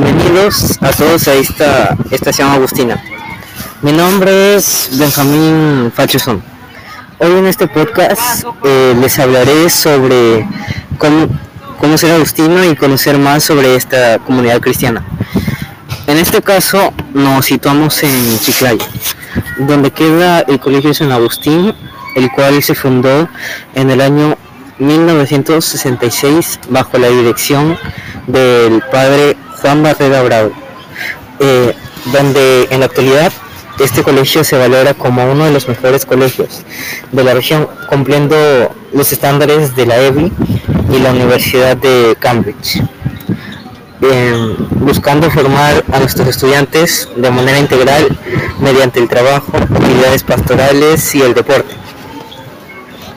bienvenidos a todos a esta estación agustina. Mi nombre es Benjamín Fachuzón. Hoy en este podcast eh, les hablaré sobre cómo, cómo ser agustino y conocer más sobre esta comunidad cristiana. En este caso nos situamos en Chiclayo, donde queda el Colegio San Agustín, el cual se fundó en el año 1966 bajo la dirección del padre Juan Barrera Bravo, eh, donde en la actualidad este colegio se valora como uno de los mejores colegios de la región, cumpliendo los estándares de la EBI y la Universidad de Cambridge, buscando formar a nuestros estudiantes de manera integral mediante el trabajo, actividades pastorales y el deporte.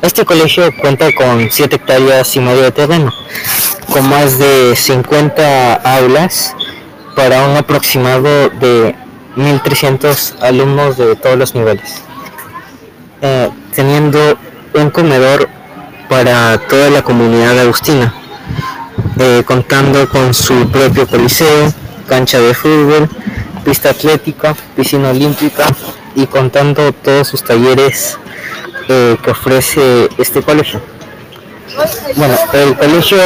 Este colegio cuenta con 7 hectáreas y medio de terreno, con más de 50 aulas para un aproximado de 1.300 alumnos de todos los niveles, eh, teniendo un comedor para toda la comunidad agustina, eh, contando con su propio coliseo, cancha de fútbol, pista atlética, piscina olímpica y contando todos sus talleres eh, que ofrece este colegio. Bueno, el colegio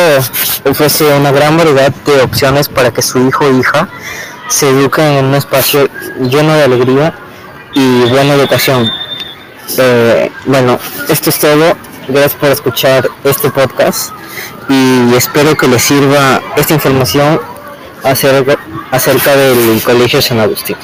ofrece una gran variedad de opciones para que su hijo o hija se eduquen en un espacio lleno de alegría y buena educación. Eh, bueno, esto es todo. Gracias por escuchar este podcast y espero que les sirva esta información acerca, acerca del Colegio San Agustín.